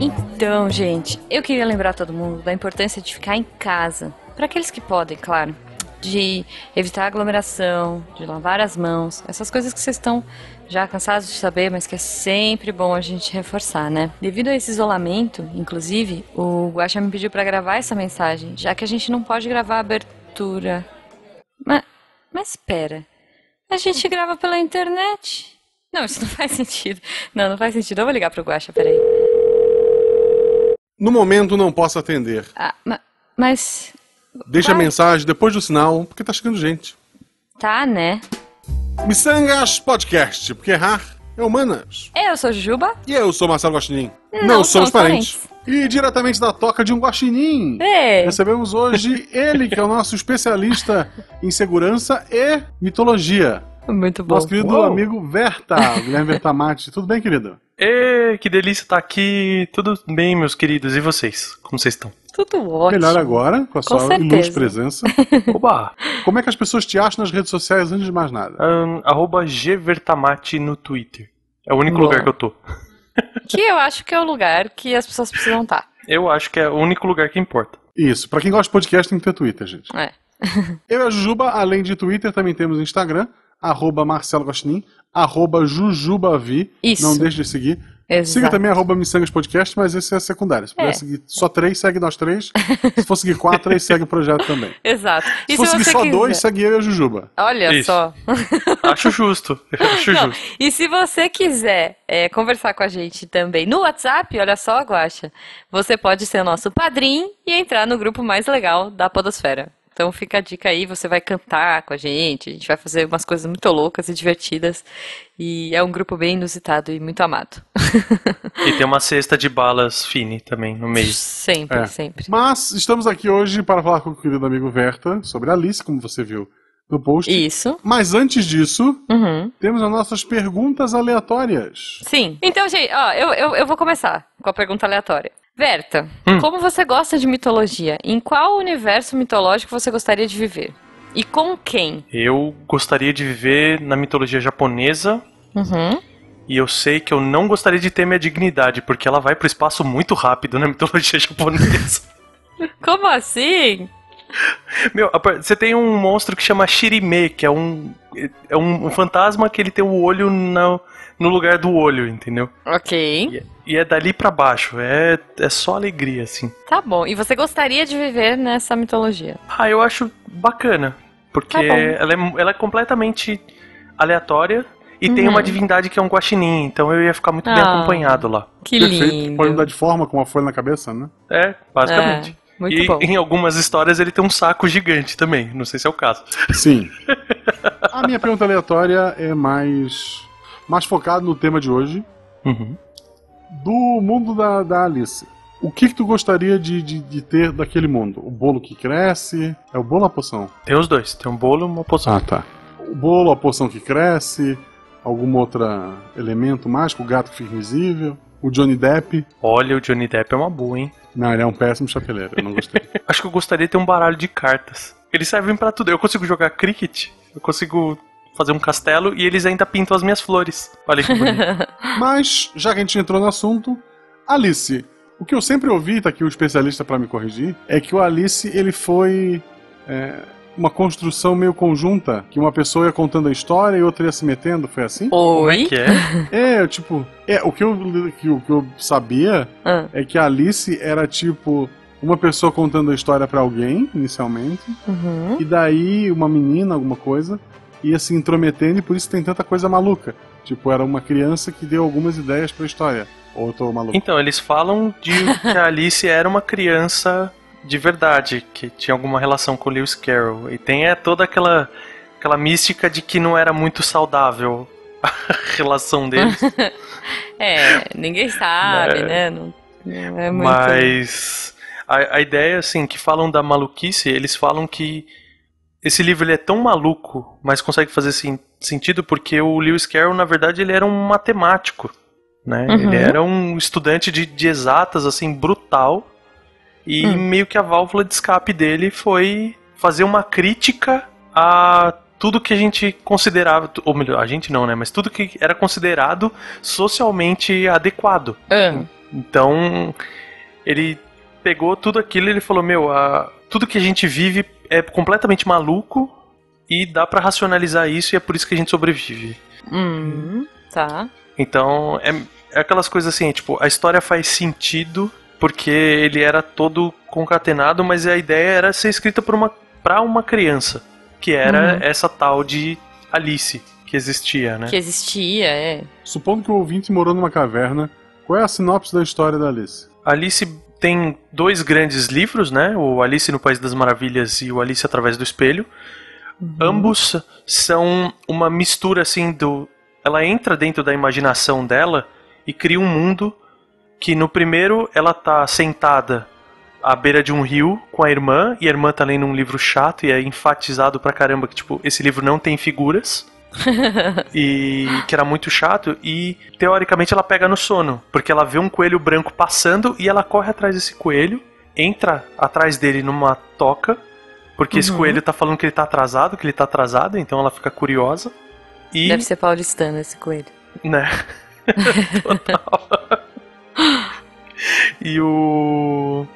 Então, gente, eu queria lembrar todo mundo da importância de ficar em casa. Para aqueles que podem, claro. De evitar aglomeração, de lavar as mãos, essas coisas que vocês estão já cansados de saber, mas que é sempre bom a gente reforçar, né? Devido a esse isolamento, inclusive, o Guaxa me pediu para gravar essa mensagem, já que a gente não pode gravar a abertura. Mas, mas espera, a gente grava pela internet? Não, isso não faz sentido. Não, não faz sentido. Eu vou ligar pro Guaxa, peraí. No momento não posso atender. Ah, ma- mas. Deixa a Vai. mensagem depois do sinal, porque tá chegando gente. Tá, né? Missangas Podcast, porque errar é humanas. Eu sou Jujuba. E eu sou Marcelo Guaxinim. Não somos parentes. E diretamente da toca de um guaxinim. É. Recebemos hoje ele, que é o nosso especialista em segurança e mitologia. Muito bom. Nosso querido Uou. amigo Verta, Guilherme Vertamati. Tudo bem, querido? Ê, que delícia estar aqui. Tudo bem, meus queridos? E vocês? Como vocês estão? Tudo ótimo. Melhor agora, com a sua certeza. ilustre presença. Oba! Como é que as pessoas te acham nas redes sociais antes de mais nada? Ahn, arroba Gvertamati no Twitter. É o único Boa. lugar que eu tô. Que eu acho que é o lugar que as pessoas precisam estar. Eu acho que é o único lugar que importa. Isso, pra quem gosta de podcast tem que ter Twitter, gente. É. Eu e a Jujuba, além de Twitter, também temos Instagram, arroba Marcelo Guaxinim, arroba Jujubavi. Isso. Não deixe de seguir. Exato. Siga também arroba Missangas Podcast, mas esse é secundário. Se puder É. seguir só três, segue nós três. Se for seguir quatro, aí segue o projeto também. Exato. E Se for seguir você só quiser... dois, segue eu e a Jujuba. Olha Isso. só. Acho justo. Acho Não, justo. e se você quiser é, conversar com a gente também no WhatsApp, olha só, Guaxa, você pode ser o nosso padrinho e entrar no grupo mais legal da Podosfera. Então fica a dica aí, você vai cantar com a gente, a gente vai fazer umas coisas muito loucas e divertidas. E é um grupo bem inusitado e muito amado. E tem uma cesta de balas fine também no meio. Sempre, É. sempre. Mas estamos aqui hoje para falar com o querido amigo Verta sobre Alice, como você viu no post. Isso. Mas antes disso, Uhum. temos as nossas perguntas aleatórias. Sim. Então, gente, ó, eu, eu, eu vou começar com a pergunta aleatória. Verta, Hum. como você gosta de mitologia? Em qual universo mitológico você gostaria de viver? E com quem? Eu gostaria de viver na mitologia japonesa. Uhum. E eu sei que eu não gostaria de ter minha dignidade, porque ela vai pro espaço muito rápido na mitologia japonesa. Como assim? Meu, você tem um monstro que chama Shirime, que é um. É um, fantasma que ele tem o olho no, no lugar do olho, entendeu? Ok. E, e é dali pra baixo. É, é só alegria, assim. Tá bom. E você gostaria de viver nessa mitologia? Ah, eu acho bacana. Porque Tá ela, é, ela é completamente aleatória. E tem Uhum. uma divindade que é um guaxinim, então eu ia ficar muito bem Ah. acompanhado lá. Que Perfeito. lindo. Pode mudar de forma com uma folha na cabeça, né? É, basicamente. É, muito e bom. em algumas histórias ele tem um saco gigante também. Não sei se é o caso. Sim. A minha pergunta aleatória é mais, mais focada no tema de hoje, Uhum. do mundo da, da Alice. O que, que tu gostaria de, de, de ter daquele mundo? O bolo que cresce? É o bolo ou a poção? Tem os dois, tem um bolo e uma poção. Ah, tá. O bolo, a poção que cresce? Algum outro elemento mágico? O gato que fica invisível? O Johnny Depp? Olha, o Johnny Depp é uma boa, hein? Não, ele é um péssimo chapeleiro, eu não gostei. Acho que eu gostaria de ter um baralho de cartas. Eles servem pra tudo. Eu consigo jogar cricket, eu consigo fazer um castelo e eles ainda pintam as minhas flores. Olha que bonito. Mas, já que a gente entrou no assunto, Alice. O que eu sempre ouvi, tá aqui o especialista pra me corrigir, é que o Alice ele foi é, uma construção meio conjunta, que uma pessoa ia contando a história e outra ia se metendo, foi assim? Como é Oi? que é? É, tipo, é, o que eu, que, o que eu sabia Ah, é que a Alice era tipo uma pessoa contando a história pra alguém, inicialmente, uhum. e daí uma menina, alguma coisa, ia se intrometendo e por isso tem tanta coisa maluca. Tipo, era uma criança que deu algumas ideias pra história. Ou eu tô maluco? Então, eles falam de que a Alice era uma criança de verdade, que tinha alguma relação com Lewis Carroll. E tem é, toda aquela, aquela mística de que não era muito saudável a relação deles. É, ninguém sabe, É. né? Não, não é muito. Mas a, a ideia, assim, que falam da maluquice, eles falam que esse livro ele é tão maluco, mas consegue fazer sen- sentido porque o Lewis Carroll, na verdade, ele era um matemático, né? Uhum. Ele era um estudante de, de exatas, assim, brutal. E Hum. meio que a válvula de escape dele foi fazer uma crítica a tudo que a gente considerava, ou melhor, a gente não, né? Mas tudo que era considerado socialmente adequado. Ah, Então, ele pegou tudo aquilo e ele falou: Meu, a- tudo que a gente vive é completamente maluco e dá pra racionalizar isso e é por isso que a gente sobrevive. hum, tá. Então, é, é aquelas coisas assim, tipo, a história faz sentido porque ele era todo concatenado, mas a ideia era ser escrita por uma, pra uma criança, que era Uhum. essa tal de Alice que existia, né? Que existia, é. Supondo que o ouvinte morou numa caverna, qual é a sinopse da história da Alice? Alice tem dois grandes livros, né? O Alice no País das Maravilhas e o Alice através do Espelho. Ambos são uma mistura assim do. Ela entra dentro da imaginação dela e cria um mundo que no primeiro ela tá sentada à beira de um rio com a irmã e a irmã tá lendo um livro chato e é enfatizado pra caramba que tipo esse livro não tem figuras e que era muito chato e teoricamente ela pega no sono, porque ela vê um coelho branco passando e ela corre atrás desse coelho, entra atrás dele numa toca, porque esse Uhum. coelho tá falando que ele tá atrasado, que ele tá atrasado, então ela fica curiosa. E, Deve ser paulistano esse coelho. né? Total. e o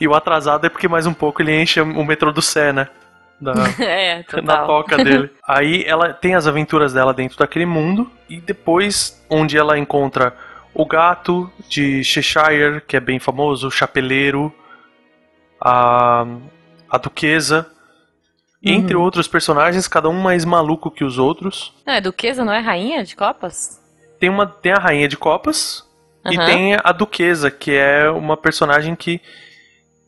e o atrasado é porque mais um pouco ele enche o metrô do Sé, né? Da, é, na toca dele. Aí ela tem as aventuras dela dentro daquele mundo e depois onde ela encontra o gato de Cheshire, que é bem famoso, o chapeleiro, a, a duquesa, entre Uhum. outros personagens, cada um mais maluco que os outros. Não, é duquesa, não é rainha de copas? Tem uma tem a rainha de copas e Aham. tem a duquesa, que é uma personagem que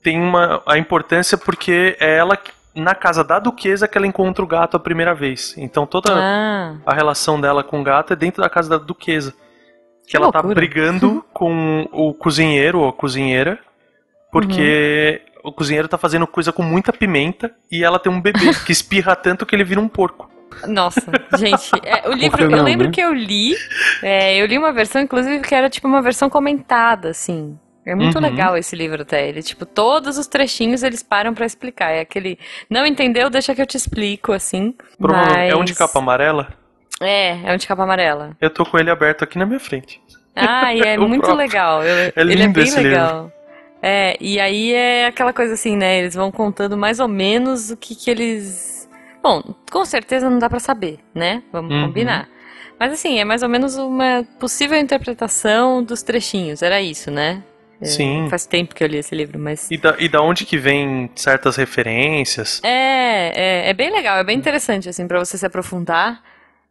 tem uma a importância porque é ela que- na casa da duquesa que ela encontra o gato a primeira vez. Então toda Ah, a relação dela com o gato é dentro da casa da duquesa. Que Que ela tá loucura. brigando com o cozinheiro ou a cozinheira, porque Uhum. o cozinheiro tá fazendo coisa com muita pimenta e ela tem um bebê que espirra tanto que ele vira um porco. nossa, gente, é, o livro, que eu não, lembro né? que eu li, é, eu li uma versão, inclusive, que era tipo uma versão comentada, assim. É muito Uhum. legal esse livro até. Ele, tipo, todos os trechinhos eles param pra explicar. É aquele, não entendeu, deixa que eu te explico, assim. Provavelmente é um de Mas- capa amarela. É, é um de capa amarela. Eu tô com ele aberto aqui na minha frente. Ah, e é muito próprio. legal. Eu- ele é lindo bem esse legal. É, e aí é aquela coisa assim, né? Eles vão contando mais ou menos o que que eles. Bom, com certeza não dá pra saber, né? Vamos Uhum. combinar. Mas assim, é mais ou menos uma possível interpretação dos trechinhos. Era isso, né? É, Sim. Faz tempo que eu li esse livro, mas. E da, e da onde que vem certas referências. É, é, é bem legal, é bem interessante, assim, pra você se aprofundar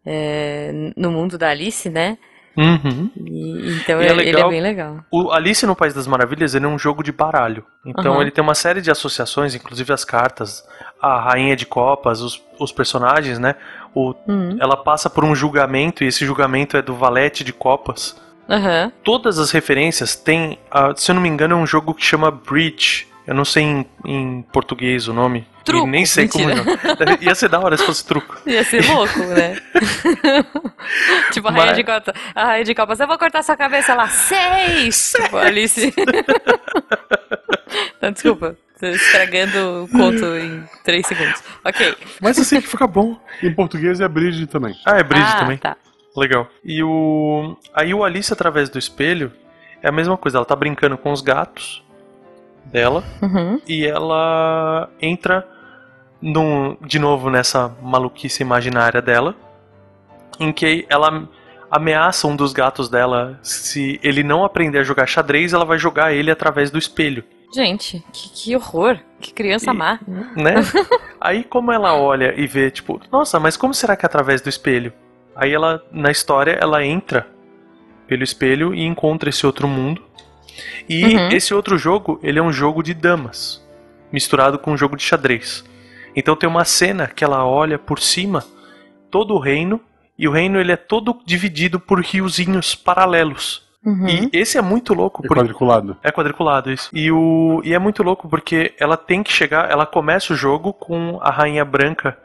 é, no mundo da Alice, né? Uhum. E- então E é ele, ele é legal- bem legal. O Alice no País das Maravilhas ele é um jogo de baralho. Então Aham. ele tem uma série de associações, inclusive as cartas, a Rainha de Copas, os, os personagens, né? O, Hum, ela passa por um julgamento e esse julgamento é do Valete de Copas. Aham. Todas as referências têm, ah, se eu não me engano, é um jogo que chama Bridge. Eu não sei em, em português o nome. Truco, E nem sei mentira. como é. Ia ser da hora se fosse truco. Ia ser louco, né? tipo, a rainha Mas- de copas. A rainha de copas, eu vou cortar sua cabeça lá. Seis! Tipo, Alice. Não, desculpa. Estragando o conto em três segundos. Ok. Mas assim que fica bom. Em português é Bridge também. Ah, é Bridge ah, também. tá. Legal. E o. Aí o Alice através do espelho é a mesma coisa, ela tá brincando com os gatos dela Uhum. e ela entra num, de novo nessa maluquice imaginária dela, em que ela ameaça um dos gatos dela, se ele não aprender a jogar xadrez, ela vai jogar ele através do espelho, Gente, que, que horror. Que criança E- má. né? Aí como ela olha e vê, tipo, nossa, mas como será que é através do espelho? Aí ela, na história, ela entra pelo espelho e encontra esse outro mundo. E Uhum. esse outro jogo, ele é um jogo de damas, misturado com um jogo de xadrez. Então tem uma cena que ela olha por cima todo o reino e o reino ele é todo dividido por riozinhos paralelos. Uhum. E esse é muito louco É porque quadriculado. é quadriculado isso. E, o, e é muito louco porque ela tem que chegar. Ela começa o jogo com a rainha branca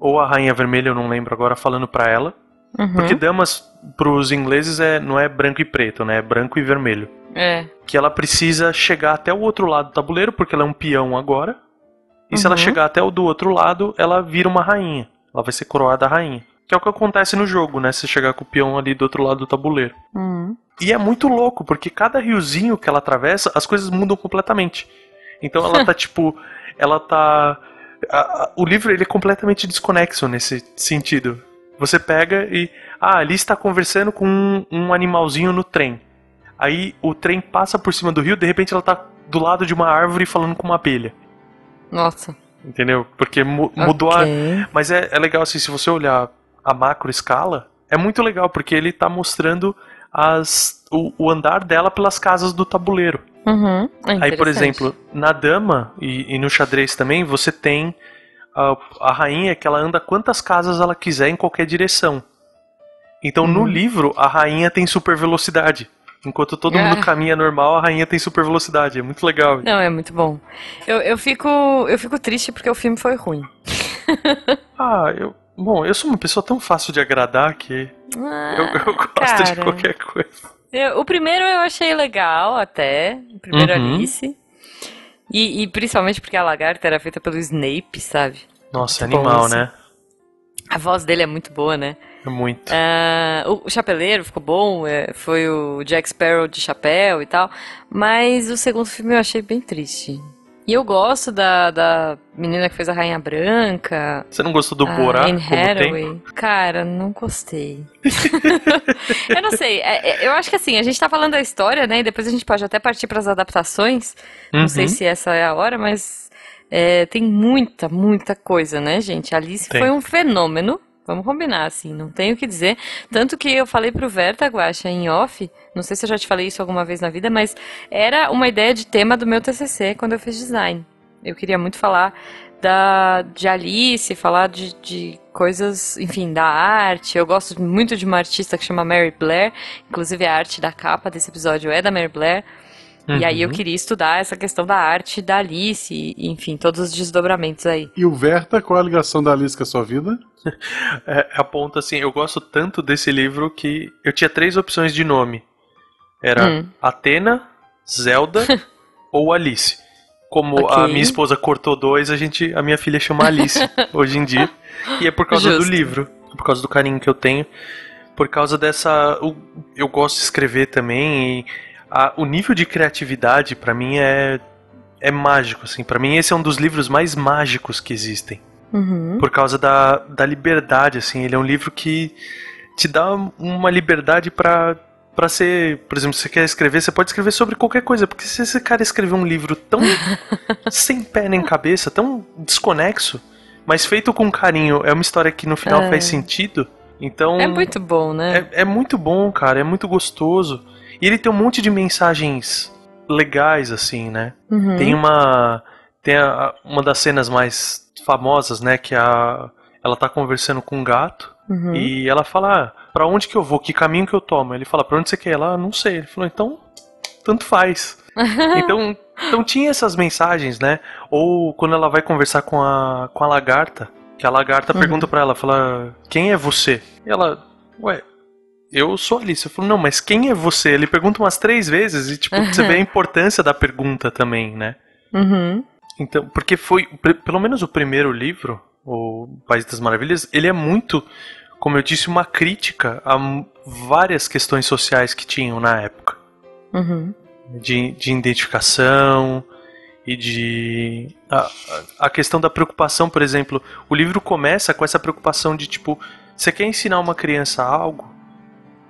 ou a rainha vermelha, eu não lembro agora, falando pra ela. Uhum. Porque damas pros ingleses é, não é branco e preto, né? É branco e vermelho. É. Que ela precisa chegar até o outro lado do tabuleiro, porque ela é um peão agora. E se ela Uhum. chegar até o do outro lado, ela vira uma rainha. Ela vai ser coroada rainha. Que é o que acontece no jogo, né? Você chegar com o peão ali do outro lado do tabuleiro. Uhum. E é muito louco, porque cada riozinho que ela atravessa, as coisas mudam completamente. Então ela tá tipo. Ela tá. A- a- o livro ele é completamente desconexo nesse sentido. Você pega e. Ah, ali está conversando com um, um animalzinho no trem. Aí o trem passa por cima do rio, de repente ela tá do lado de uma árvore falando com uma abelha. Nossa. Entendeu? Porque mu- mudou a, Ok. mas é, é legal assim, se você olhar a macro escala, é muito legal, porque ele tá mostrando as, o, o andar dela pelas casas do tabuleiro. Uhum. É Aí, por exemplo, na dama e, e no xadrez também, você tem a, a rainha que ela anda quantas casas ela quiser em qualquer direção. Então, no Uhum. livro, a rainha tem super velocidade. Enquanto todo mundo Ah. caminha normal, a rainha tem super velocidade. É muito legal. Não, é muito bom. Eu, eu, fico, eu fico triste porque o filme foi ruim. Ah, eu. Bom, eu sou uma pessoa tão fácil de agradar que Ah, eu, eu gosto de cara. qualquer coisa. Eu- o primeiro eu achei legal até. O primeiro Uhum. Alice. E, e principalmente porque a lagarta era feita pelo Snape, sabe? Nossa, bom animal, isso. né? A voz dele é muito boa, né? É muito. O, o Chapeleiro ficou bom, é, foi o Jack Sparrow de chapéu e tal. Mas o segundo filme eu achei bem triste. E eu gosto da, da menina que fez a Rainha Branca. Você não gostou do Borá Anne? Hathaway. Cara, não gostei. eu não sei. é- é- eu acho que assim, a gente tá falando da história, né? E depois a gente pode até partir pras adaptações. Não sei Uhum. se essa é a hora, mas é, tem muita, muita coisa, né, gente? Alice Tem. foi um fenômeno. Vamos combinar, assim, não tenho o que dizer. Tanto que eu falei pro Verta Guaxa em off, não sei se eu já te falei isso alguma vez na vida, mas era uma ideia de tema do meu TCC quando eu fiz design. Eu queria muito falar da, de Alice, falar de, de coisas, enfim, da arte. Eu gosto muito de uma artista que chama Mary Blair, inclusive a arte da capa desse episódio é da Mary Blair. E aí eu Uhum. queria estudar essa questão da arte da Alice, e, enfim, todos os desdobramentos aí. E o Verta, qual a ligação da Alice com a sua vida? É, aponta assim, eu gosto tanto desse livro que eu tinha três opções de nome. Era Hum. Atena, Zelda ou Alice. Como a Ok. minha esposa cortou dois, a gente, a minha filha chama Alice hoje em dia. E é por causa do Justo. livro, por causa do carinho que eu tenho, por causa dessa, o- eu gosto de escrever também e a- o nível de criatividade pra mim é é mágico assim. Para mim esse é um dos livros mais mágicos que existem Uhum. por causa da, da liberdade, assim. Ele é um livro que te dá uma liberdade pra para ser, por exemplo, se você quer escrever, você pode escrever sobre qualquer coisa, porque se esse cara escrever um livro tão sem pé nem cabeça, tão desconexo, mas feito com carinho, é uma história que no final É. faz sentido. Então É muito bom, né? é, é muito bom, cara, é muito gostoso. E ele tem um monte de mensagens legais, assim, né? Uhum. Tem uma. Tem a- uma das cenas mais famosas, né? Que a. Ela tá conversando com um gato Uhum. e ela fala: ah, pra onde que eu vou? Que caminho que eu tomo? Ele fala: pra onde você quer ir? Ela, "Ah, não sei. Ele falou: então, tanto faz. então, então tinha essas mensagens, né? Ou quando ela vai conversar com a, com a lagarta, que a lagarta Uhum. pergunta pra ela: fala, quem é você? E ela, ué. Eu sou a Alice. Eu falo, não, mas quem é você? Ele pergunta umas três vezes e, tipo, você vê a importância da pergunta também, né? Uhum. Então, porque foi, pelo menos o primeiro livro, o País das Maravilhas, ele é muito, como eu disse, uma crítica a várias questões sociais que tinham na época. Uhum. De, de identificação e de. A- a questão da preocupação, por exemplo. O livro começa com essa preocupação de, tipo, você quer ensinar uma criança algo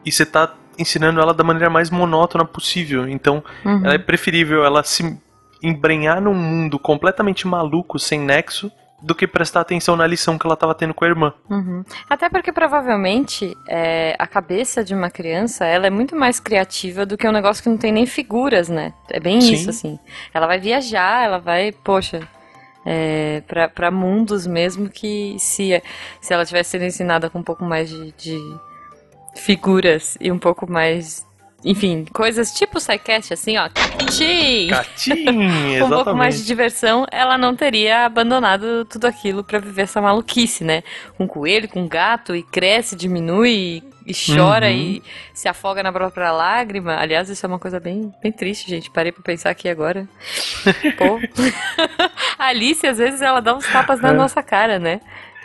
e você tá ensinando ela da maneira mais monótona possível. Então, Uhum. ela é preferível ela se embrenhar num mundo completamente maluco, sem nexo, do que prestar atenção na lição que ela estava tendo com a irmã. Uhum. Até porque provavelmente é, a cabeça de uma criança ela é muito mais criativa do que um negócio que não tem nem figuras, né? É bem Sim. isso, assim. Ela vai viajar, ela vai, poxa, é, pra, pra mundos mesmo que se, se ela tivesse sido ensinada com um pouco mais de, de figuras e um pouco mais. Enfim, coisas tipo o SciCast, assim, ó. Catim, com um pouco mais de diversão, ela não teria abandonado tudo aquilo pra viver essa maluquice, né? Com um coelho, com um gato, e cresce, diminui, e chora Uhum. e se afoga na própria lágrima. Aliás, isso é uma coisa bem, bem triste, gente. Parei pra pensar aqui agora. Pô. A Alice, às vezes, ela dá uns tapas na É. nossa cara, né?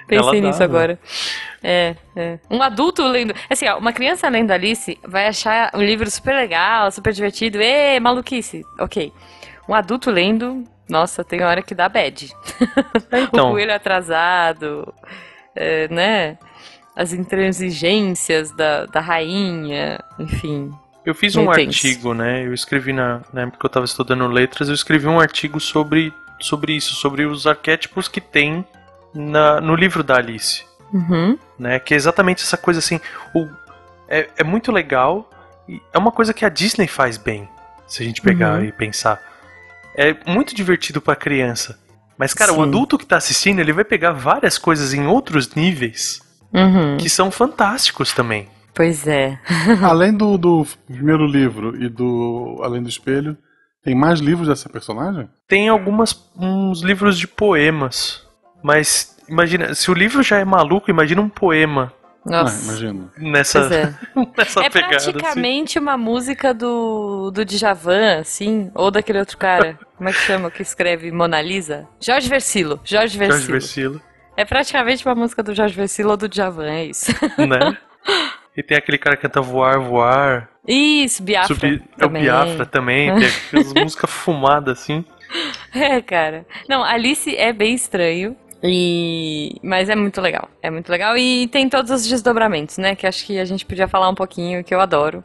Pensei nisso dá, agora. É, é. Um adulto lendo. Assim, ó, uma criança lendo Alice vai achar o livro super legal, super divertido. Ê, maluquice. Ok. Um adulto lendo, nossa, tem hora que dá bad. Então. o coelho atrasado, é, né? As intransigências da, da rainha, enfim. Eu fiz um artigo, né? Eu escrevi na, na época que eu tava estudando letras, eu escrevi um artigo sobre, sobre isso, sobre os arquétipos que tem na, no livro da Alice. Uhum. né? Que é exatamente essa coisa assim. O, é, é muito legal. e É uma coisa que a Disney faz bem. Se a gente pegar Uhum. e pensar. É muito divertido pra criança. Mas, cara, Sim. o adulto que tá assistindo, ele vai pegar várias coisas em outros níveis Uhum. que são fantásticos também. Pois é. Além do, do primeiro livro e do Além do Espelho, tem mais livros dessa personagem? Tem algumas uns livros de poemas. Mas imagina, se o livro já é maluco, imagina um poema Ah, Nossa. imagino. nessa, Pois é. nessa É pegada. assim. praticamente uma música do, do Djavan, assim, ou daquele outro cara. Como é que chama, que escreve Mona Lisa? Jorge Versilo. Jorge Versilo. Jorge Versilo, É praticamente uma música do Jorge Versilo ou do Djavan, é isso. né? E tem aquele cara que canta Voar, Voar. Isso, Biafra. Subir, é o também. Biafra também, tem aquelas músicas fumadas assim. É, cara. Não, Alice é bem estranho. E... Mas é muito legal. É muito legal. E tem todos os desdobramentos, né? Que acho que a gente podia falar um pouquinho, que eu adoro.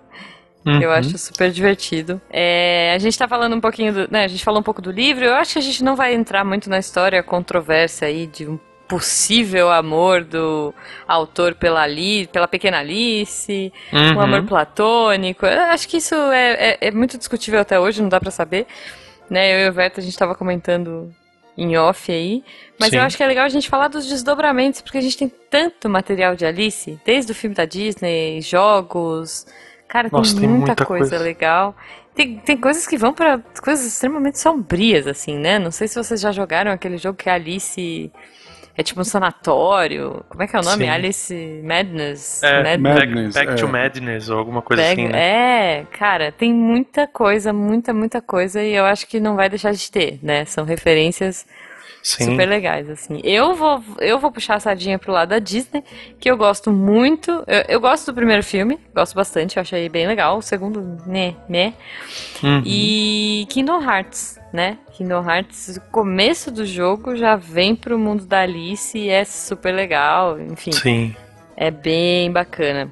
que Eu Uhum. acho super divertido. É, a gente tá falando um pouquinho do. Né, a gente falou um pouco do livro. Eu acho que a gente não vai entrar muito na história controvérsia aí de um possível amor do autor pela, Ali, pela pequena Alice, um Uhum. amor platônico. Eu acho que isso é, é- é muito discutível até hoje, não dá pra saber. Né, eu e o Verta, a gente tava comentando em off aí. Mas Sim. eu acho que é legal a gente falar dos desdobramentos, porque a gente tem tanto material de Alice, desde o filme da Disney, jogos. Cara, Nossa, tem tem muita, muita coisa, coisa. legal. Tem, tem coisas que vão pra coisas extremamente sombrias, assim, né? Não sei se vocês já jogaram aquele jogo que a Alice é tipo um sanatório. Como é que é o nome? Sim. Alice Madness? É, Mad- Back, Madness, Back to é. Madness ou alguma coisa Bag- assim, né? É, cara, tem muita coisa, muita, muita coisa e eu acho que não vai deixar de ter, né? São referências Sim. super legais, assim. Eu vou, eu vou puxar a sardinha pro lado da Disney, que eu gosto muito. Eu, eu gosto do primeiro filme, gosto bastante, eu achei bem legal. O segundo, né, né. Uhum. E Kingdom Hearts, né? Kingdom Hearts, o começo do jogo já vem pro mundo da Alice e é super legal, enfim. Sim. É bem bacana.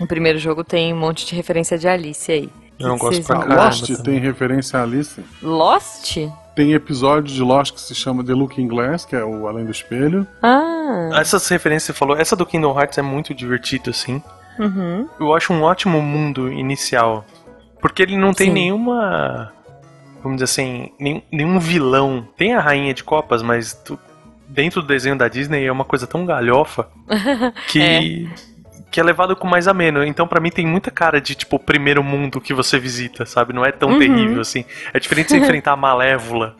O primeiro jogo tem um monte de referência de Alice aí. O que Eu que gosto vocês pra caramba Lost também. tem referência a Alice. Lost? Tem episódio de Lost que se chama The Looking Glass, que é o Além do Espelho. Ah, Essas referências que você falou, essa do Kingdom Hearts é muito divertido, assim. uhum. Eu acho um ótimo mundo inicial. Porque ele não tem Sim. nenhuma. Vamos dizer assim, nenhum, nenhum vilão. Tem a rainha de copas, mas tu- dentro do desenho da Disney é uma coisa tão galhofa que. Que é levado com mais ameno. Então, pra mim, tem muita cara de, tipo, o primeiro mundo que você visita, sabe? Não é tão Uhum. terrível assim. É diferente de você enfrentar a Malévola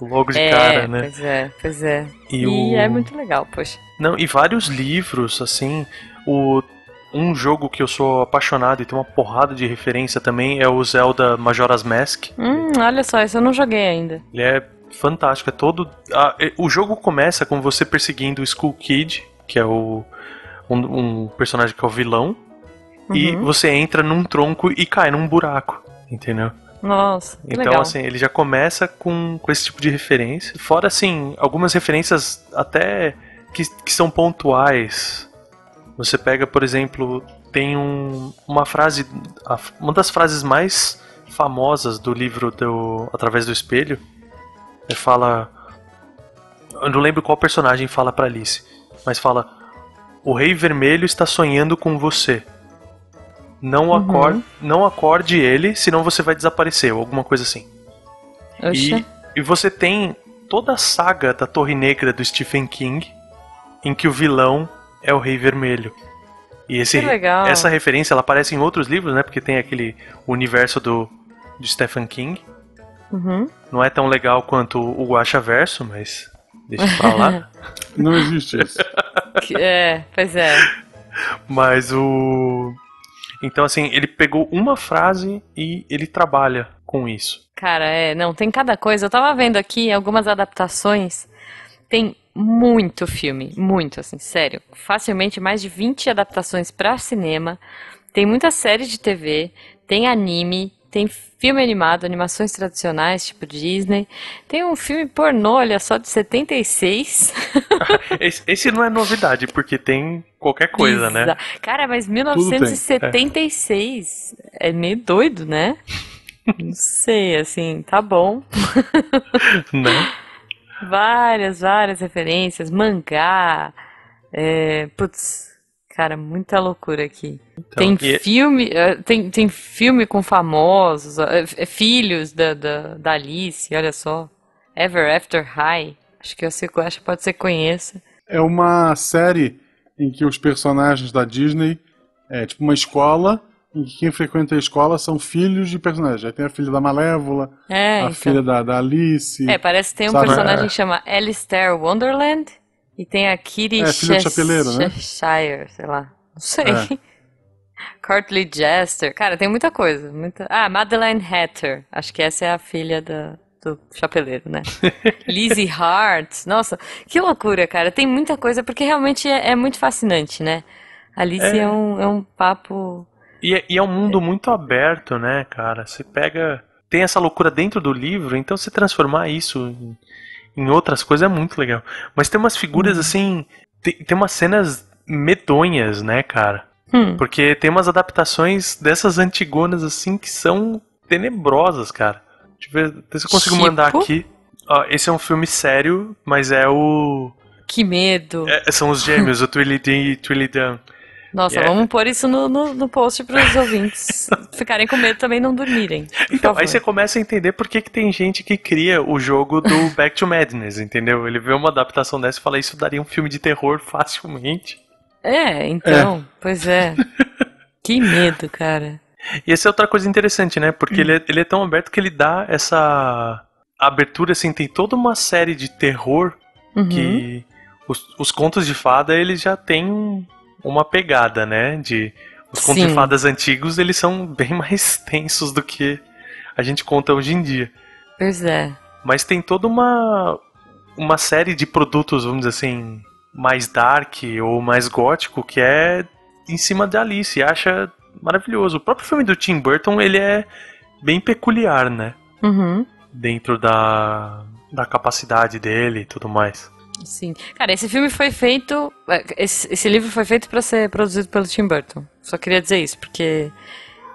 logo de é, cara, né? Pois é, pois é. E E, o- é muito legal, poxa. Não, e vários livros, assim. O, um jogo que eu sou apaixonado e tem uma porrada de referência também é o Zelda Majora's Mask. Hum, olha só, isso eu não joguei ainda. Ele é fantástico, é todo. ah, o jogo começa com você perseguindo o Skull Kid, que é o. Um, um personagem que é o vilão. E Uhum. você entra num tronco e cai num buraco. Entendeu? Nossa, que Então, legal. assim, ele já começa com, com esse tipo de referência. Fora, assim, algumas referências até que, que são pontuais. Você pega, por exemplo, tem um, uma frase, uma das frases mais famosas do livro do Através do Espelho. Ele fala. Eu não lembro qual personagem fala pra Alice, mas fala: O Rei Vermelho está sonhando com você. Não, Uhum. acorde, não acorde ele, senão você vai desaparecer, ou alguma coisa assim. Oxa. E, e você tem toda a saga da Torre Negra do Stephen King, em que o vilão é o Rei Vermelho. E esse, Que legal. essa referência ela aparece em outros livros, né? Porque tem aquele universo do de Stephen King. Uhum. Não é tão legal quanto o Guacha Verso, mas deixa pra lá. Não existe isso. É, pois é. mas o então assim ele pegou uma frase e ele trabalha com isso. Cara, é, não, tem cada coisa. Eu tava vendo aqui algumas adaptações Tem muito filme, muito, assim, sério. Facilmente mais de 20 adaptações para cinema. Tem muita série de TV, tem anime, tem filme animado, animações tradicionais, tipo Disney. Tem um filme pornô, olha só, de 76. esse, esse não é novidade, porque tem qualquer coisa, né? Cara, mas 1976 é. é meio doido, né? Não sei, assim, tá bom. Né? Várias, várias referências, mangá, é, putz, cara, muita loucura aqui. Então, tem e... filme, é, tem, tem filme com famosos, é, é, filhos da, da, da Alice, olha só. Ever After High, acho que você acho, pode ser conheça. É uma série em que os personagens da Disney é tipo uma escola em que quem frequenta a escola são filhos de personagens. Aí tem a filha da Malévola, é, a então. filha da, da, Alice. É, parece que tem um sabe? personagem é. que chama Alistair Wonderland e tem a Kitty é, Chapeleiro, né? Shire, sei lá. Não sei. É. Jester. Cara, tem muita coisa. Muita... Ah, Madeleine Hatter. Acho que essa é a filha da, do chapeleiro, né? Lizzie Hart. Nossa, que loucura, cara. Tem muita coisa, porque realmente é, é muito fascinante, né? Alice é, é um, é um papo e, é, e é um mundo muito aberto, né, cara? Você pega. Tem essa loucura dentro do livro, então se transformar isso em, em outras coisas é muito legal. Mas tem umas figuras uhum. assim. Tem, tem umas cenas medonhas, né, cara? Hum. Porque tem umas adaptações dessas antigonas assim que são tenebrosas, cara. Deixa eu ver se eu consigo tipo? mandar aqui. Ó, esse é um filme sério, mas é o. Que medo! É, são os gêmeos, o Twilly e Twilly Dun. Nossa, yeah. vamos pôr isso no, no, no post para os ouvintes ficarem com medo também não dormirem. Então, aí você começa a entender por que, que tem gente que cria o jogo do Back to Madness, entendeu? Ele vê uma adaptação dessa e fala, isso daria um filme de terror facilmente. É, então, é. pois é. que medo, cara. E essa é outra coisa interessante, né? Porque hum. ele, é, ele é tão aberto que ele dá essa abertura, assim, tem toda uma série de terror uhum. que os, os contos de fada, eles já têm um uma pegada, né? De os contos de fadas antigos, eles são bem mais tensos do que a gente conta hoje em dia. Pois é. Mas tem toda uma uma série de produtos, vamos dizer assim, mais dark ou mais gótico que é em cima da Alice, acha maravilhoso. O próprio filme do Tim Burton, ele é bem peculiar, né? Uhum. Dentro da, da capacidade dele e tudo mais. Sim. Cara, esse filme foi feito. Esse, esse livro foi feito para ser produzido pelo Tim Burton. Só queria dizer isso, porque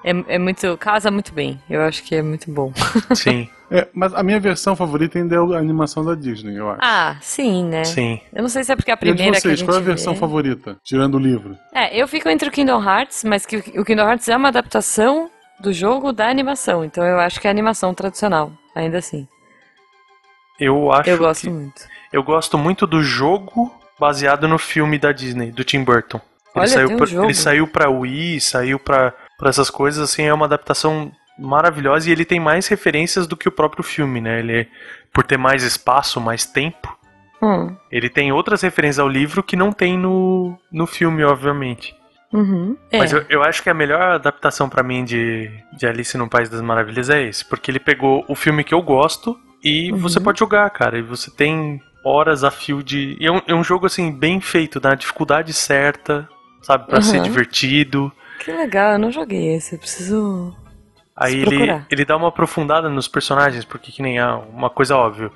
é, é muito. casa muito bem. Eu acho que é muito bom. Sim. É, mas a minha versão favorita ainda é a animação da Disney, eu acho. Ah, sim, né? Sim. Eu não sei se é porque é a primeira e vocês, que a gente qual é a versão vê. favorita, tirando o livro? É, eu fico entre o Kingdom Hearts, mas que o Kingdom Hearts é uma adaptação do jogo da animação, então eu acho que é a animação tradicional, ainda assim. Eu acho Eu gosto que... muito. Eu gosto muito do jogo baseado no filme da Disney, do Tim Burton. Ele Olha, saiu tem um pra, jogo. ele saiu pra Wii, saiu pra, pra essas coisas, assim, é uma adaptação maravilhosa e ele tem mais referências do que o próprio filme, né? Ele, por ter mais espaço, mais tempo, Hum. ele tem outras referências ao livro que não tem no, no filme, obviamente. Uhum. É. Mas eu, eu acho que a melhor adaptação pra mim de, de Alice no País das Maravilhas é esse, porque ele pegou o filme que eu gosto e Uhum. você pode jogar, cara, e você tem horas a fio de. É um, é um jogo assim, bem feito, na dificuldade certa, sabe, Pra ser Uhum. divertido. Que legal, eu não joguei esse, eu preciso. Aí ele, procurar. ele dá uma aprofundada nos personagens, porque que nem há uma coisa óbvia.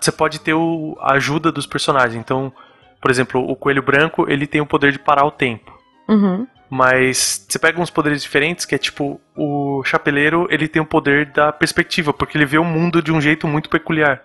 Você pode ter o, a ajuda dos personagens. Então, por exemplo, o coelho branco, ele tem o poder de parar o tempo. Uhum. Mas você pega uns poderes diferentes, que é tipo, o chapeleiro, ele tem o poder da perspectiva, porque ele vê o mundo de um jeito muito peculiar.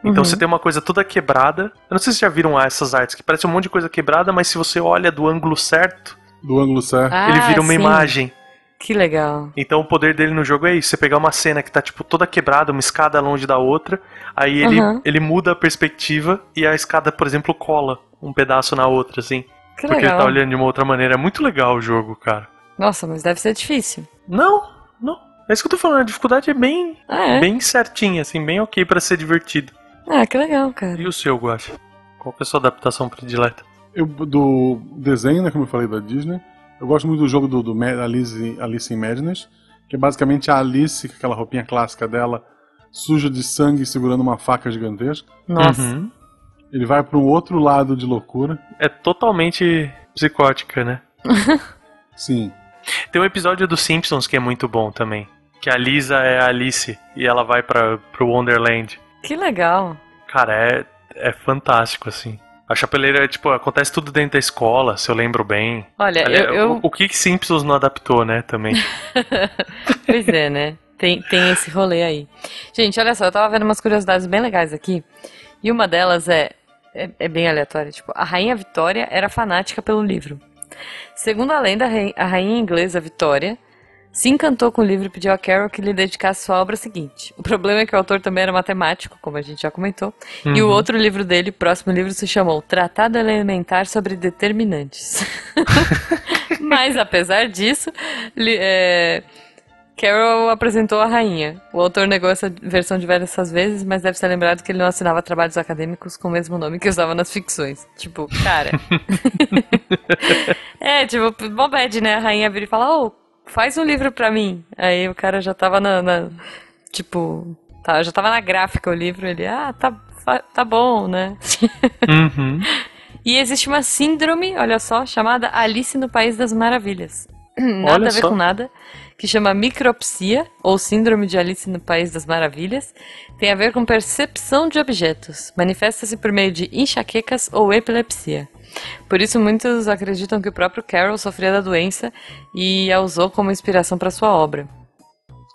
Então Uhum. você tem uma coisa toda quebrada. Eu não sei se vocês já viram essas artes, que parece um monte de coisa quebrada, mas se você olha do ângulo certo, Do ângulo certo. Ah, ele vira uma sim. imagem. Que legal. Então o poder dele no jogo é isso: você pegar uma cena que tá tipo toda quebrada, uma escada longe da outra, aí ele, Uhum. ele muda a perspectiva e a escada, por exemplo, cola um pedaço na outra, assim. Que porque legal. ele tá olhando de uma outra maneira. É muito legal o jogo, cara. Nossa, mas deve ser difícil. Não, não. É isso que eu tô falando, a dificuldade é bem, Ah, é? bem certinha, assim, bem ok pra ser divertido. Ah, que legal, cara. E o seu, Guacha? Qual que é a sua adaptação predileta? Eu, do desenho, né, como eu falei, da Disney, eu gosto muito do jogo do, do Alice, Alice in Madness, que é basicamente a Alice, com aquela roupinha clássica dela, suja de sangue, segurando uma faca gigantesca. Nossa. Uhum. Ele vai para um outro lado de loucura. É totalmente psicótica, né? Sim. Tem um episódio dos Simpsons que é muito bom também. Que a Lisa é a Alice e ela vai para pro Wonderland. Que legal. Cara, é, é fantástico, assim. A chapeleira, tipo, acontece tudo dentro da escola, se eu lembro bem. Olha, Aliás, eu. eu... O, o que que Simpsons não adaptou, né, também. pois é, né? Tem, tem esse rolê aí. Gente, olha só, eu tava vendo umas curiosidades bem legais aqui. E uma delas é, é, é bem aleatória. Tipo, a Rainha Vitória era fanática pelo livro. Segundo a lenda, a rainha inglesa Vitória se encantou com o livro e pediu a Carol que lhe dedicasse sua obra seguinte. O problema é que o autor também era matemático, como a gente já comentou, uhum. e o outro livro dele, o próximo livro, se chamou Tratado Elementar sobre Determinantes. Mas, apesar disso, é, Carol apresentou a rainha. O autor negou essa versão diversas vezes, mas deve ser lembrado que ele não assinava trabalhos acadêmicos com o mesmo nome que usava nas ficções. Tipo, cara. é, tipo, bom bad, né? A rainha vira e fala, ô, oh, faz um livro pra mim. Aí o cara já tava na. na tipo. Tá, já tava na gráfica o livro, ele, ah, tá, tá bom, né? Uhum. E existe uma síndrome, olha só, chamada Alice no País das Maravilhas. nada olha a ver só. com nada. Que chama micropsia, ou síndrome de Alice no País das Maravilhas. Tem a ver com percepção de objetos. Manifesta-se por meio de enxaquecas ou epilepsia. Por isso, muitos acreditam que o próprio Carroll sofria da doença e a usou como inspiração para sua obra.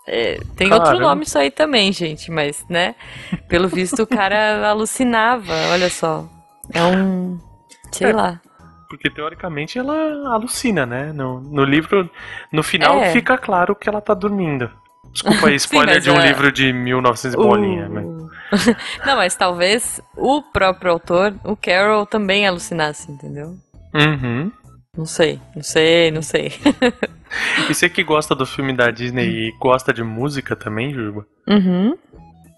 É, tem Caramba. outro nome isso aí também, gente, mas, né? Pelo visto, o cara alucinava, olha só. É um. sei é, lá. Porque teoricamente ela alucina, né? No, no livro, no final é. fica claro que ela tá dormindo. Desculpa aí, spoiler Sim, de um é... livro de 1900 uh... bolinha. Mas... Não, mas talvez o próprio autor, o Carol, também alucinasse, entendeu? Uhum. Não sei, não sei, não sei. e você que gosta do filme da Disney e gosta de música também, Juba? Uhum.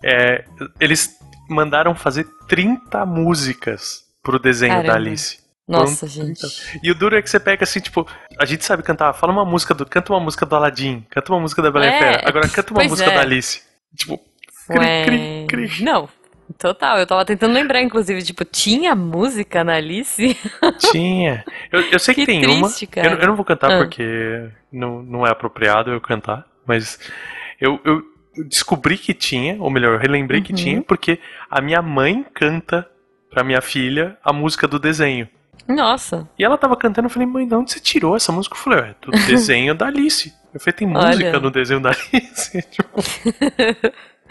É, eles mandaram fazer 30 músicas pro desenho Caramba. da Alice. Nossa, gente. E o duro é que você pega assim, tipo, a gente sabe cantar, fala uma música do. Canta uma música do Aladdin, canta uma música da Bela é, Fera. Agora canta uma música é. da Alice. Tipo, cri, cri, cri. Não, Total, eu tava tentando lembrar, inclusive, tipo, tinha música na Alice? Tinha. Eu, eu sei que, que tem triste, uma. Eu, eu, não vou cantar ah. porque não, não é apropriado eu cantar, mas eu, eu descobri que tinha, ou melhor, eu relembrei uhum. que tinha, porque a minha mãe canta pra minha filha a música do desenho. Nossa. E ela tava cantando, eu falei, mãe, de onde você tirou essa música? Eu falei, é do desenho da Alice. Eu falei, tem música Olha. no desenho da Alice. Tipo,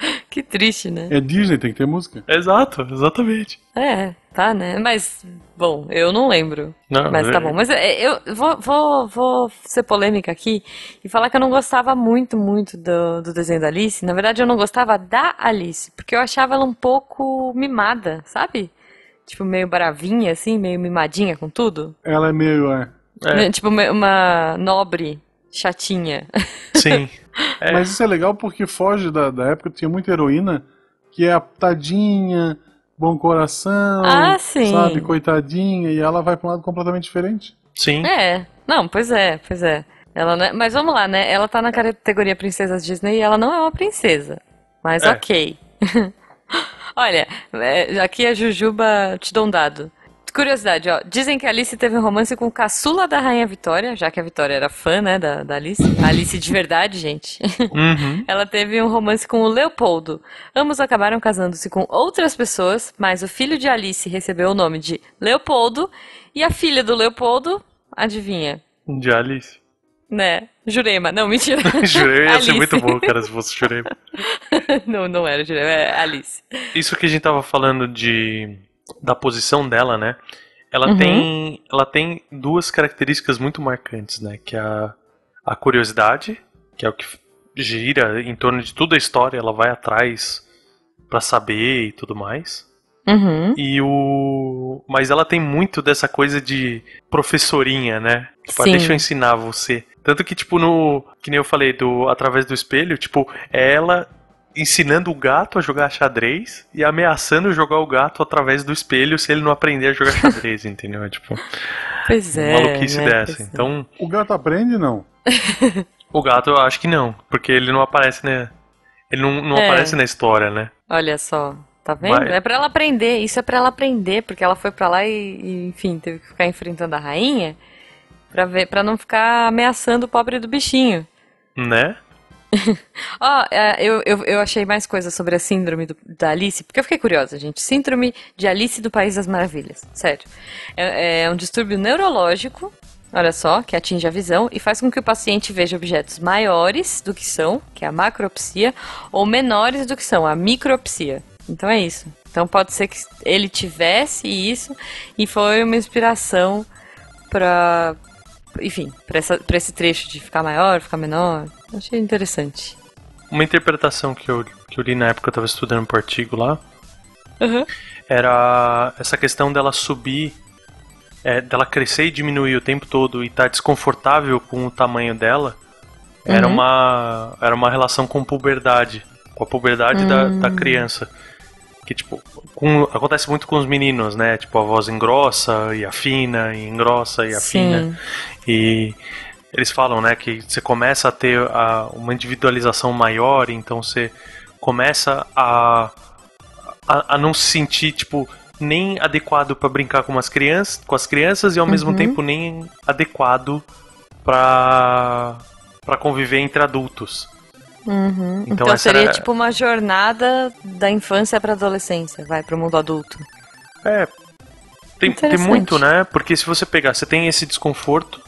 que triste, né? É Disney, tem que ter música. Exato, exatamente. É, tá, né? Mas, bom, eu não lembro. Não, mas tá é... bom. Mas é, eu vou, vou, vou ser polêmica aqui e falar que eu não gostava muito, muito do, do desenho da Alice. Na verdade, eu não gostava da Alice, porque eu achava ela um pouco mimada, sabe? Tipo, meio bravinha, assim, meio mimadinha com tudo. Ela é meio, é. é. Tipo, uma nobre chatinha. Sim. É. Mas isso é legal porque foge da, da época, tinha muita heroína que é a tadinha, bom coração, ah, sim. sabe, coitadinha, e ela vai pra um lado completamente diferente. Sim. É, não, pois é, pois é. Ela é... Mas vamos lá, né? Ela tá na categoria Princesa Disney e ela não é uma princesa. Mas é. ok. Olha, é, aqui a Jujuba te dou um dado. Curiosidade, ó. Dizem que a Alice teve um romance com o caçula da Rainha Vitória, já que a Vitória era fã, né, da, da Alice. A Alice de verdade, gente. Uhum. Ela teve um romance com o Leopoldo. Ambos acabaram casando-se com outras pessoas, mas o filho de Alice recebeu o nome de Leopoldo e a filha do Leopoldo, adivinha? De Alice. Né? Jurema. Não, mentira. Jurema ia ser muito bom, cara, se fosse Jurema. não, não era Jurema, é Alice. Isso que a gente tava falando de da posição dela, né? Ela uhum. tem ela tem duas características muito marcantes, né? Que é a, a curiosidade, que é o que gira em torno de toda a história, ela vai atrás para saber e tudo mais. Uhum. E o. Mas ela tem muito dessa coisa de professorinha, né? Tipo, ah, deixa eu ensinar você. Tanto que, tipo, no. Que nem eu falei, do Através do Espelho, tipo, é ela ensinando o gato a jogar xadrez e ameaçando jogar o gato através do espelho se ele não aprender a jogar xadrez, entendeu? É tipo. Pois é. Maluquice né? dessa. É. Então. O gato aprende, não? o gato eu acho que não, porque ele não aparece, né? Ele não, não é. aparece na história, né? Olha só. Tá vendo? Vai. É pra ela aprender. Isso é pra ela aprender, porque ela foi pra lá e, e, enfim, teve que ficar enfrentando a rainha pra, ver, pra não ficar ameaçando o pobre do bichinho. Né? Ó, é, eu, eu, eu achei mais coisas sobre a síndrome do- da Alice, porque eu fiquei curiosa, gente. Síndrome de Alice do País das Maravilhas. Sério. É, é um distúrbio neurológico, olha só, que atinge a visão e faz com que o paciente veja objetos maiores do que são, que é a macropsia, ou menores do que são, a micropsia. Então é isso. Então pode ser que ele tivesse isso e foi uma inspiração pra. Enfim, pra, essa, pra esse trecho de ficar maior, ficar menor. Achei interessante. Uma interpretação que eu, que eu li na época eu tava estudando pro artigo lá Uhum. era essa questão dela subir, é, dela crescer e diminuir o tempo todo e estar desconfortável com o tamanho dela, era, Uhum. uma, era uma relação com puberdade, com a puberdade da, da criança. Que, tipo, com- acontece muito com os meninos, né? Tipo, a voz engrossa e afina, e engrossa e afina. Sim. E eles falam, né, que você começa a ter a- uma individualização maior, então você começa a, a, a não se sentir, tipo, nem adequado pra brincar com as crianças, com as crianças e ao mesmo Uhum. tempo nem adequado pra para conviver entre adultos. Uhum. Então Então, seria era- tipo uma jornada da infância pra adolescência, vai pro mundo adulto. É. Tem, tem muito, né? Porque se você pegar, você tem esse desconforto,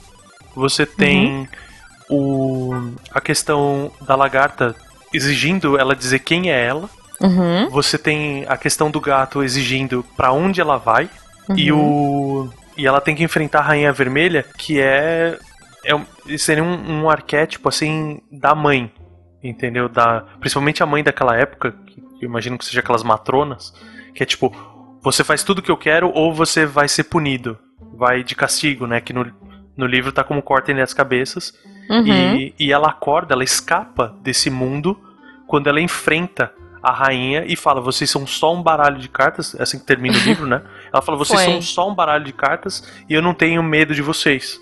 você tem o a questão da lagarta exigindo ela dizer quem é ela. Uhum. Você tem a questão do gato exigindo pra onde ela vai e Uhum. o e ela tem que enfrentar a rainha vermelha, que é é seria um, um arquétipo assim da mãe, entendeu? Da principalmente a mãe daquela época, que eu imagino que seja aquelas matronas, que é tipo você faz tudo que eu quero ou você vai ser punido, vai de castigo, né? Que no, no livro tá como cortem as cabeças. Uhum. E, e ela acorda, ela escapa desse mundo quando ela enfrenta a rainha e fala: Vocês são só um baralho de cartas. É assim que termina o livro, né? Ela fala: Vocês Foi. são só um baralho de cartas e eu não tenho medo de vocês.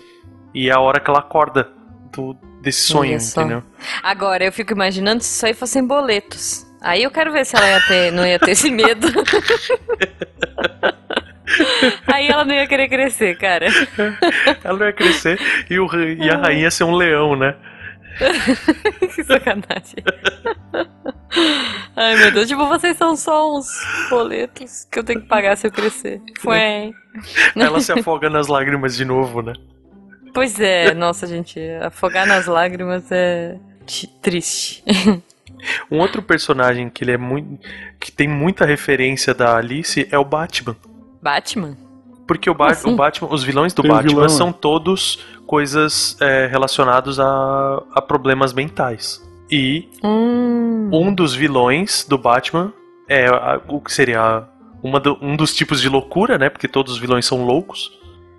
E é a hora que ela acorda do, desse sonho, entendeu? Agora, eu fico imaginando se isso aí fossem boletos. Aí eu quero ver se ela ia ter, não ia ter esse medo. aí ela não ia querer crescer, cara. Ela vai crescer e, o, e a rainha ser um leão, né? que sacanagem. Ai, meu Deus. Tipo, vocês são só uns boletos que eu tenho que pagar se eu crescer. Foi. Ela se afoga nas lágrimas de novo, né? Pois é, nossa, gente. Afogar nas lágrimas é triste. Um outro personagem que ele é muito. que tem muita referência da Alice é o Batman. Batman? Porque o, Ba- assim? o Batman, os vilões do Tem Batman vilão, são todos coisas é, relacionadas a, a problemas mentais. E Hum. um dos vilões do Batman é a- o que seria uma do- um dos tipos de loucura, né? Porque todos os vilões são loucos.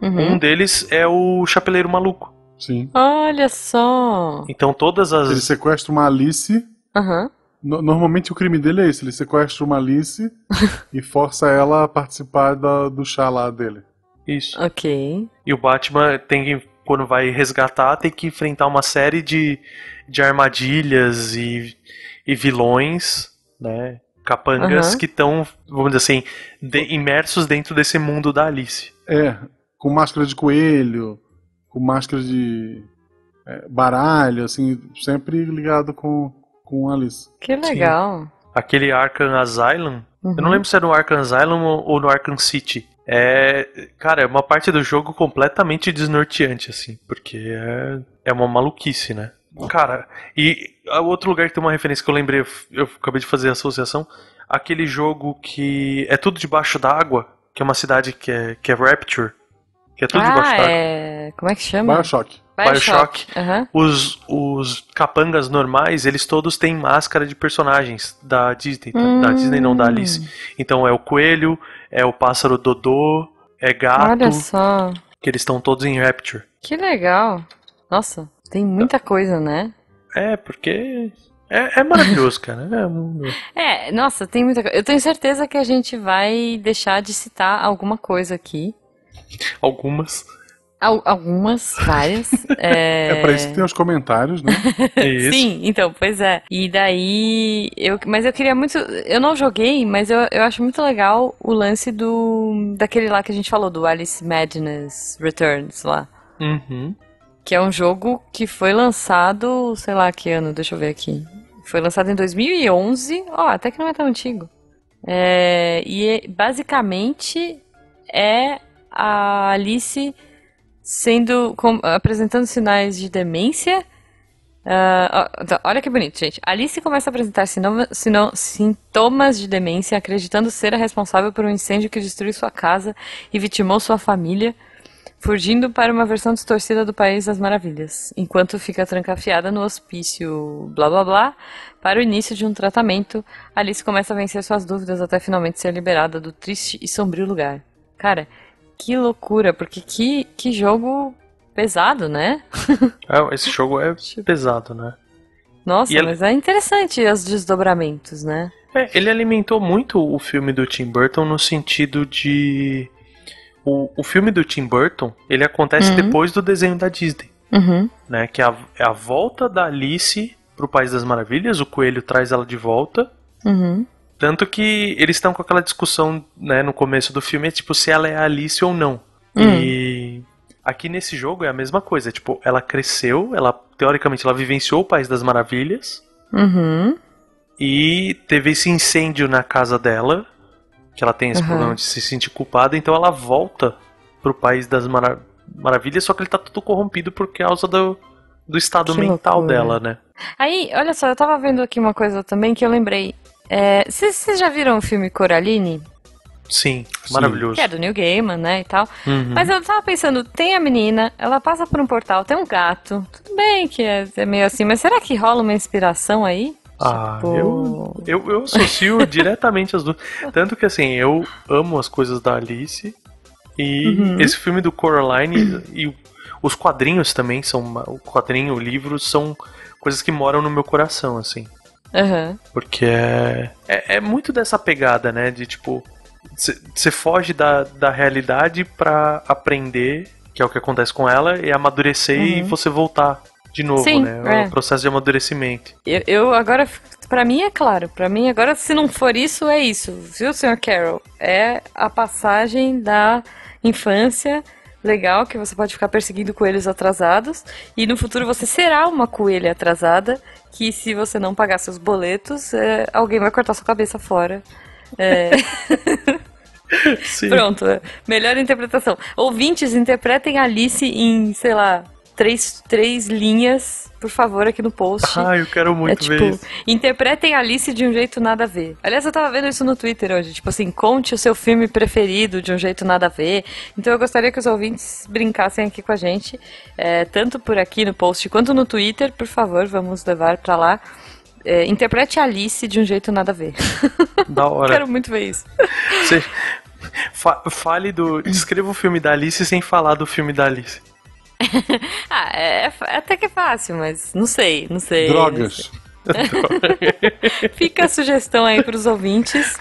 Uhum. Um deles é o Chapeleiro Maluco. Sim. Olha só. Então todas Ele as. sequestra uma Alice. Aham. No- Normalmente o crime dele é esse: ele sequestra uma Alice e força ela a participar da- do chá lá dele. Isso. Ok. E o Batman tem que, quando vai resgatar, tem que enfrentar uma série de, de armadilhas e, e vilões, né? Capangas Aham. que estão, vamos dizer assim, de- imersos dentro desse mundo da Alice. É, com máscara de coelho, com máscara de é, baralho, assim, sempre ligado com, com Alice. Que legal. Aquele Arkham Asylum, Uhum. eu não lembro se é no Arkham Asylum ou, no Arkham City. É, cara, é uma parte do jogo completamente desnorteante, assim, porque é, é uma maluquice, né? Cara, e a- outro lugar que tem uma referência que eu lembrei, eu acabei de fazer a associação, aquele jogo que é tudo debaixo d'água, que é uma cidade que é, que é Rapture, que é tudo Ah, d'água. é. Como é que chama? Bioshock. Bioshock. Aham. Os, os capangas normais, eles todos têm máscara de personagens da Disney, tá? da Hum. Disney não, da Alice. Então é o coelho, é o pássaro Dodô, é gato, Olha só. que eles estão todos em Rapture. Que legal. Nossa, tem muita coisa, né? É, porque é, é maravilhoso, cara. É um- É, nossa, tem muita coisa. Eu tenho certeza que a gente vai deixar de citar alguma coisa aqui. Algumas. Algumas, várias. É... é pra isso que tem os comentários, né? É Sim, então, pois é. E daí. Eu, mas eu queria muito. Eu não joguei, mas eu, eu acho muito legal o lance do. daquele lá que a gente falou, do Alice Madness Returns lá. Uhum. Que é um jogo que foi lançado, sei lá que ano, deixa eu ver aqui. Foi lançado em 2011. Ó, oh, até que não é tão antigo. É, e basicamente é a Alice sendo com, apresentando sinais de demência. Uh, olha que bonito, gente. Alice começa a apresentar sinoma, sino, sintomas de demência, acreditando ser a responsável por um incêndio que destruiu sua casa e vitimou sua família, fugindo para uma versão distorcida do País das Maravilhas, enquanto fica trancafiada no hospício blá blá blá. Para o início de um tratamento, Alice começa a vencer suas dúvidas até finalmente ser liberada do triste e sombrio lugar. Cara, que loucura, porque que, que jogo pesado, né? é, esse jogo é pesado, né? Nossa, mas é interessante os desdobramentos, né? É, ele alimentou muito o filme do Tim Burton no sentido de. O, o filme do Tim Burton ele acontece uhum. depois do desenho da Disney. Uhum. Né, que é a, é a volta da Alice pro País das Maravilhas, o coelho traz ela de volta. Uhum. Tanto que eles estão com aquela discussão, né, no começo do filme, tipo, se ela é a Alice ou não. Hum. E aqui nesse jogo é a mesma coisa, tipo, ela cresceu, ela teoricamente ela vivenciou o País das Maravilhas. Uhum. E teve esse incêndio na casa dela, que ela tem esse uhum. problema de se sentir culpada, então ela volta pro País das Mara Maravilhas, só que ele tá tudo corrompido por causa do, do estado que mental loucura. dela, né? Aí, olha só, eu tava vendo aqui uma coisa também que eu lembrei. Vocês é, já viram o filme Coraline? Sim, maravilhoso. Que é do New Gaiman, né, e tal. Uhum. Mas eu tava pensando, tem a menina, ela passa por um portal, tem um gato. Tudo bem que é, é meio assim, mas será que rola uma inspiração aí? Ah, tipo... eu, eu, eu associo diretamente as duas. Tanto que, assim, eu amo as coisas da Alice. E uhum. esse filme do Coraline e os quadrinhos também são. O quadrinho, o livro são coisas que moram no meu coração, assim. Uhum. Porque é, é, é, muito dessa pegada, né? De tipo, você foge da, da realidade para aprender, que é o que acontece com ela, e amadurecer uhum. e você voltar de novo, Sim, né? É. O processo de amadurecimento. Eu, eu agora, para mim é claro, para mim agora se não for isso, é isso, viu, Sr. Carroll? É a passagem da infância legal que você pode ficar perseguindo coelhos atrasados e no futuro você será uma coelha atrasada que se você não pagar seus boletos, é, alguém vai cortar sua cabeça fora. É... Pronto, melhor interpretação. Ouvintes, interpretem Alice em, sei lá, três, três linhas, por favor, aqui no post. Ah, eu quero muito é, tipo, ver isso. Interpretem Alice de um jeito nada a ver. Aliás, eu tava vendo isso no Twitter hoje. Tipo assim, conte o seu filme preferido de um jeito nada a ver. Então eu gostaria que os ouvintes brincassem aqui com a gente, é, tanto por aqui no post quanto no Twitter. Por favor, vamos levar pra lá. É, interprete Alice de um jeito nada a ver. Da hora. Quero muito ver isso. Você fa fale do. Descreva o filme da Alice sem falar do filme da Alice. ah, é, é, até que é fácil, mas não sei, não sei. Drogas. Fica a sugestão aí para os ouvintes.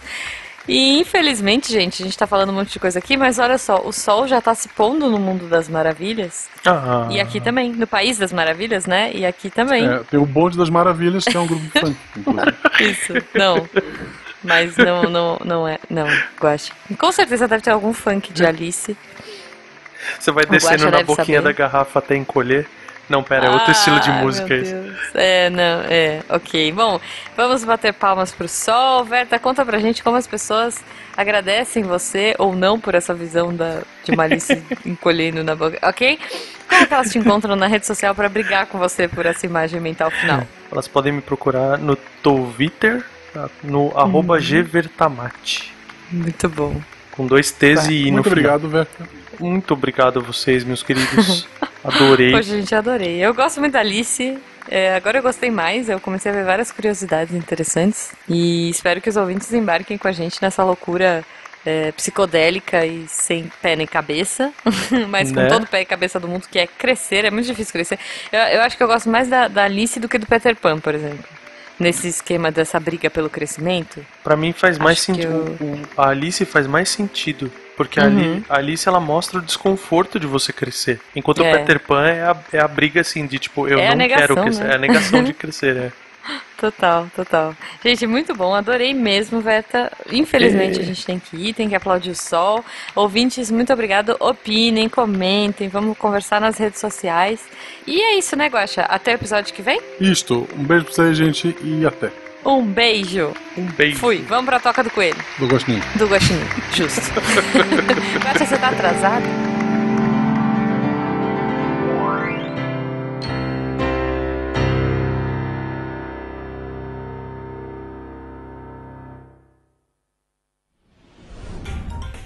E infelizmente, gente, a gente tá falando um monte de coisa aqui, mas olha só, o sol já tá se pondo no mundo das maravilhas. Ah. E aqui também, no País das Maravilhas, né? E aqui também. É, tem o Bonde das Maravilhas, que é um grupo funk, Isso, não. Mas não, não, não é. Não, gosto. Com certeza deve ter algum funk de Alice. Você vai descendo na boquinha saber. da garrafa até encolher. Não, pera, é outro ah, estilo de música isso. É, não, é, ok. Bom, vamos bater palmas pro sol. Verta, conta pra gente como as pessoas agradecem você ou não por essa visão da, de Malice encolhendo na boca, ok? Como que elas te encontram na rede social para brigar com você por essa imagem mental final? Elas podem me procurar no Twitter, no uhum. arroba gvertamate. Muito bom. Com dois T's e no Muito obrigado, Verta. Muito obrigado a vocês, meus queridos. Adorei. Poxa, gente, adorei. Eu gosto muito da Alice. É, agora eu gostei mais, eu comecei a ver várias curiosidades interessantes. E espero que os ouvintes embarquem com a gente nessa loucura é, psicodélica e sem pé nem cabeça, mas com né? todo o pé e cabeça do mundo, que é crescer, é muito difícil crescer. Eu, eu acho que eu gosto mais da, da Alice do que do Peter Pan, por exemplo. Nesse esquema dessa briga pelo crescimento. Pra mim faz mais sentido. eu- A Alice faz mais sentido. Porque a Uhum. A Alice ela mostra o desconforto de você crescer. Enquanto É. o Peter Pan é a, é a briga assim de tipo, eu É não negação, quero crescer. né? É a negação de crescer, é. Total, total. Gente, muito bom. Adorei mesmo, Verta. Infelizmente a gente tem que ir, tem que aplaudir o sol. Ouvintes, muito obrigado. Opinem, comentem, vamos conversar nas redes sociais. E é isso, né, Guaxa? Até o episódio que vem. Isto, um beijo pra vocês, gente, e até. Um beijo. Um beijo. Fui. Vamos pra toca do coelho. Do Gostinho. Do Guaxinim. Justo. Guaxa, você tá atrasado?